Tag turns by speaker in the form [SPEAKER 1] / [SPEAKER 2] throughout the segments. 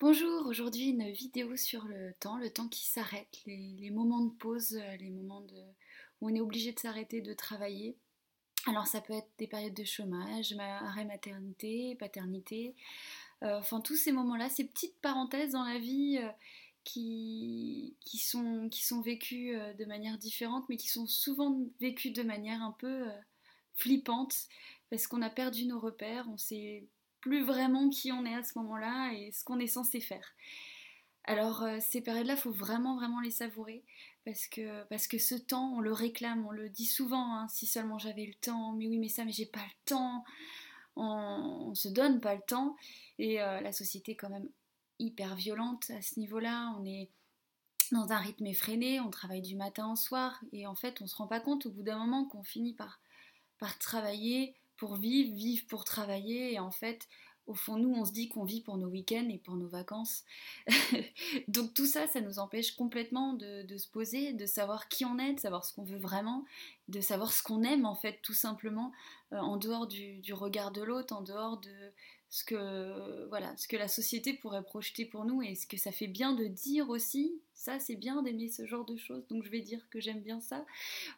[SPEAKER 1] Bonjour, aujourd'hui une vidéo sur le temps, le temps qui s'arrête, les, moments de pause, euh, les moments de, où on est obligé de s'arrêter de travailler. Alors ça peut être des périodes de chômage, arrêt maternité, paternité, euh, enfin tous ces moments-là, ces petites parenthèses dans la vie euh, qui, sont vécues de manière différente, mais qui sont souvent vécues de manière un peu flippante, parce qu'on a perdu nos repères, on s'est plus vraiment qui on est à ce moment-là et ce qu'on est censé faire. Alors euh, ces périodes-là, faut vraiment vraiment les savourer parce que parce que ce temps, on le réclame, on le dit souvent. Hein, si seulement j'avais le temps, mais oui, mais ça, mais j'ai pas le temps. On, on, se donne pas le temps et euh, la société est quand même hyper violente à ce niveau-là. On est dans un rythme effréné, on travaille du matin au soir et en fait, on se rend pas compte au bout d'un moment qu'on finit par par travailler pour vivre, vivre pour travailler. Et en fait, au fond, nous, on se dit qu'on vit pour nos week-ends et pour nos vacances. Donc tout ça, ça nous empêche complètement de, se poser, de savoir qui on est, de savoir ce qu'on veut vraiment, de savoir ce qu'on aime, en fait, tout simplement, euh, en dehors du, regard de l'autre, en dehors de ce que, voilà, ce que la société pourrait projeter pour nous et ce que ça fait bien de dire aussi. Ça, c'est bien d'aimer ce genre de choses, donc je vais dire que j'aime bien ça.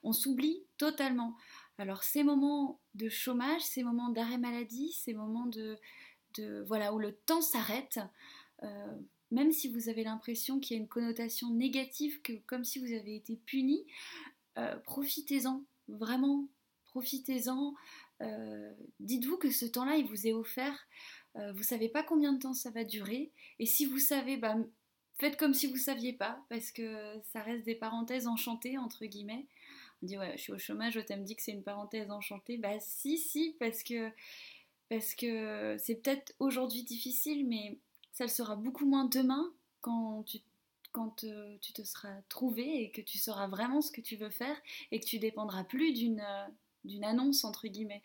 [SPEAKER 1] On s'oublie totalement. Alors ces moments de chômage, ces moments d'arrêt maladie, ces moments de, voilà où le temps s'arrête, euh, même si vous avez l'impression qu'il y a une connotation négative, comme si vous avez été puni, euh, profitez-en, vraiment, profitez-en. Euh, dites-vous que ce temps-là, il vous est offert. vous savez pas combien de temps ça va durer, et si vous savez, bah, faites comme si vous saviez pas, parce que ça reste des parenthèses enchantées entre guillemets. On dit ouais, je suis au chômage, je me dit que c'est une parenthèse enchantée. Bah si, si, parce que parce que c'est peut-être aujourd'hui difficile, mais ça le sera beaucoup moins demain quand tu euh, te seras trouvé et que tu sauras vraiment ce que tu veux faire et que tu dépendras plus d'une euh, annonce entre guillemets.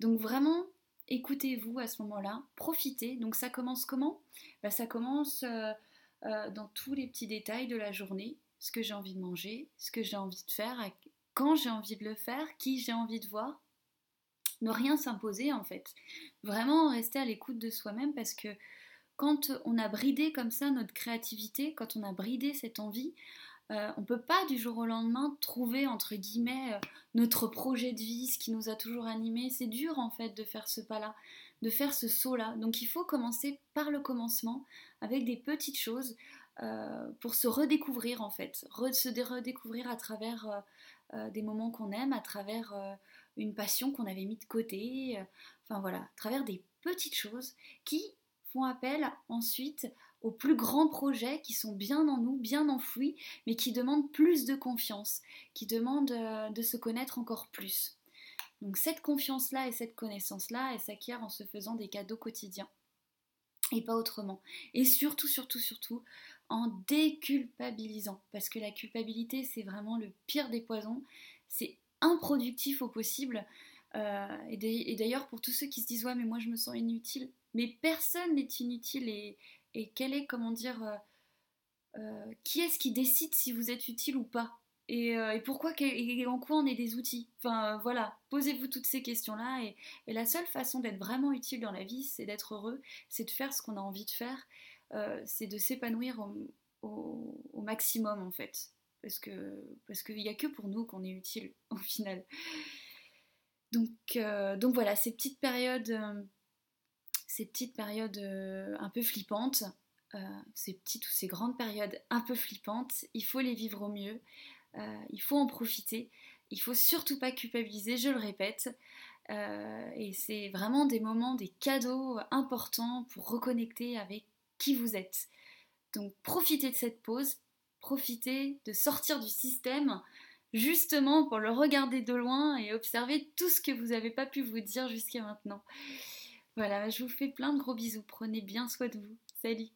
[SPEAKER 1] Donc vraiment, écoutez-vous à ce moment-là, profitez. Donc ça commence comment? Bah, Ça commence euh, dans tous les petits détails de la journée ce que j'ai envie de manger, ce que j'ai envie de faire, quand j'ai envie de le faire, qui j'ai envie de voir. Ne rien s'imposer en fait. Vraiment rester à l'écoute de soi-même parce que quand on a bridé comme ça notre créativité, quand on a bridé cette envie, euh, on ne peut pas du jour au lendemain trouver entre guillemets euh, notre projet de vie, ce qui nous a toujours animé. C'est dur en fait de faire ce pas-là, de faire ce saut-là. Donc il faut commencer par le commencement avec des petites choses. Euh, pour se redécouvrir en fait, se redécouvrir à travers des moments qu'on aime, à travers une passion qu'on avait mis de côté, enfin voilà, à travers des petites choses qui font appel ensuite aux plus grands projets qui sont bien en nous, bien enfouis, mais qui demandent plus de confiance, qui demandent de se connaître encore plus. Donc cette confiance-là et cette connaissance-là, elle s'acquiert en se faisant des cadeaux quotidiens et pas autrement. Et surtout, surtout, surtout, en déculpabilisant. Parce que la culpabilité, c'est vraiment le pire des poisons. C'est improductif au possible. Euh, et d'ailleurs, pour tous ceux qui se disent, ouais, mais moi je me sens inutile, mais personne n'est inutile. Et, et quel est, comment dire, euh, euh, qui est-ce qui décide si vous êtes utile ou pas? Euh, et, pourquoi et en quoi on est des outils? Enfin voilà, posez-vous toutes ces questions-là et, la seule façon d'être vraiment utile dans la vie, c'est d'être heureux, c'est de faire ce qu'on a envie de faire, c'est de s'épanouir au, maximum en fait, parce que parce qu'il n'y a que pour nous qu'on est utile au final. Donc donc voilà, ces petites périodes, ces petites périodes un peu flippantes. ces petites ou ces grandes périodes un peu flippantes, il faut les vivre au mieux. Euh, il faut en profiter. Il faut surtout pas culpabiliser, je le répète. Euh, et c'est vraiment des moments, des cadeaux importants pour reconnecter avec qui vous êtes. Donc profitez de cette pause, profitez de sortir du système justement pour le regarder de loin et observer tout ce que vous n'avez pas pu vous dire jusqu'à maintenant. Voilà, je vous fais plein de gros bisous, prenez bien soin de vous. Salut